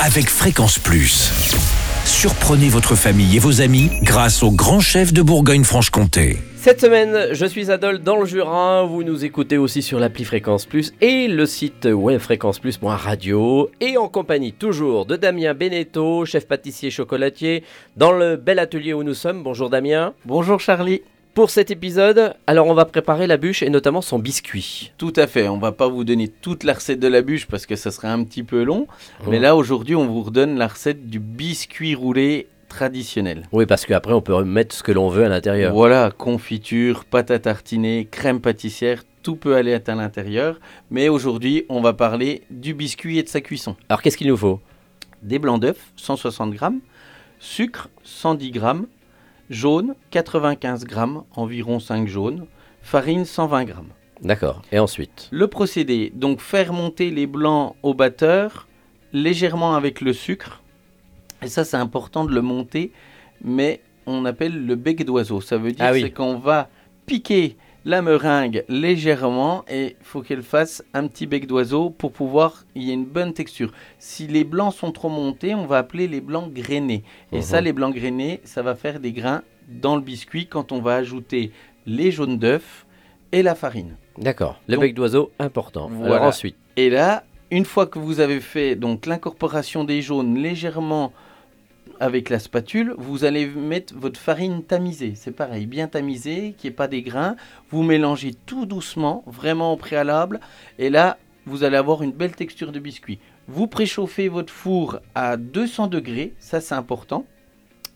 avec Fréquence Plus. Surprenez votre famille et vos amis grâce au grand chef de Bourgogne-Franche-Comté. Cette semaine, je suis Adol dans le Jura. Vous nous écoutez aussi sur l'appli Fréquence Plus et le site web fréquenceplus.radio. Et en compagnie toujours de Damien Beneteau, chef pâtissier chocolatier, dans le bel atelier où nous sommes. Bonjour Damien. Bonjour Charlie. Pour cet épisode, alors on va préparer la bûche et notamment son biscuit. Tout à fait, on va pas vous donner toute la recette de la bûche parce que ça serait un petit peu long. Mais là aujourd'hui on vous redonne la recette du biscuit roulé traditionnel. Oui, parce qu'après on peut mettre ce que l'on veut à l'intérieur. Voilà, confiture, pâte à tartiner, crème pâtissière, tout peut aller à l'intérieur. Mais aujourd'hui on va parler du biscuit et de sa cuisson. Alors qu'est-ce qu'il nous faut? Des blancs d'œufs, 160 grammes, sucre, 110 grammes, jaune 95 grammes, environ 5 jaunes, farine 120 grammes. D'accord. Et ensuite Le procédé, donc faire monter les blancs au batteur légèrement avec le sucre. Et ça c'est important de le monter, mais on appelle le bec d'oiseau. Ça veut dire Ah oui. c'est qu'on va piquer la meringue légèrement et il faut qu'elle fasse un petit bec d'oiseau pour pouvoir il y ait une bonne texture. Si les blancs sont trop montés, on va appeler les blancs grainés. Et Mhm. ça, les blancs grainés, ça va faire des grains dans le biscuit quand on va ajouter les jaunes d'œufs et la farine. D'accord. Le Donc- bec d'oiseau, important. Voilà. Alors ensuite Et là, une fois que vous avez fait donc l'incorporation des jaunes légèrement avec la spatule, vous allez mettre votre farine tamisée. C'est pareil, bien tamisée, qu'il n'y ait pas des grains. Vous mélangez tout doucement, vraiment au préalable. Et là, vous allez avoir une belle texture de biscuit. Vous préchauffez votre four à 200 degrés, ça c'est important.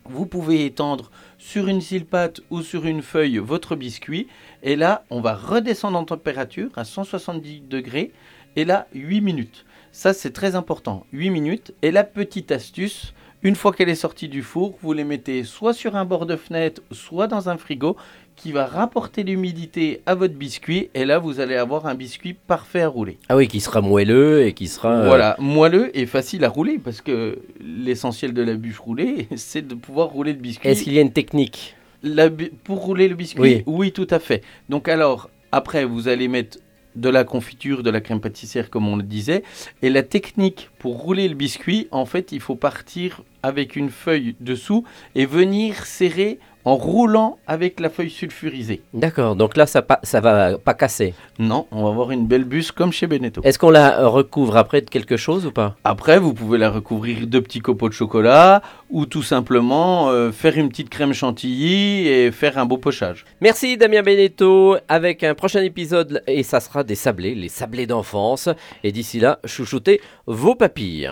Vous pouvez étendre sur une pâte ou sur une feuille votre biscuit. Et là, on va redescendre en température à 170 degrés. Et là, 8 minutes. Ça, c'est très important. 8 minutes. Et la petite astuce, une fois qu'elle est sortie du four, vous les mettez soit sur un bord de fenêtre, soit dans un frigo qui va rapporter l'humidité à votre biscuit. Et là, vous allez avoir un biscuit parfait à rouler. Ah oui, qui sera moelleux et qui sera... euh, Voilà, moelleux et facile à rouler parce que l'essentiel de la bûche roulée, c'est de pouvoir rouler le biscuit. Est-ce qu'il y a une technique? La pour rouler le biscuit? Oui. tout à fait. Donc alors, après, vous allez mettre de la confiture, de la crème pâtissière, comme on le disait. Et la technique pour rouler le biscuit, en fait, il faut partir avec une feuille dessous et venir serrer en roulant avec la feuille sulfurisée. D'accord, donc là ça, ça va pas casser. Non, on va avoir une belle bûche comme chez Beneteau. Est-ce qu'on la recouvre après de quelque chose ou pas? Après, vous pouvez la recouvrir de petits copeaux de chocolat ou tout simplement euh, faire une petite crème chantilly et faire un beau pochage. Merci Damien Beneteau avec un prochain épisode et ça sera des sablés, les sablés d'enfance. Et d'ici là, chouchoutez vos papilles.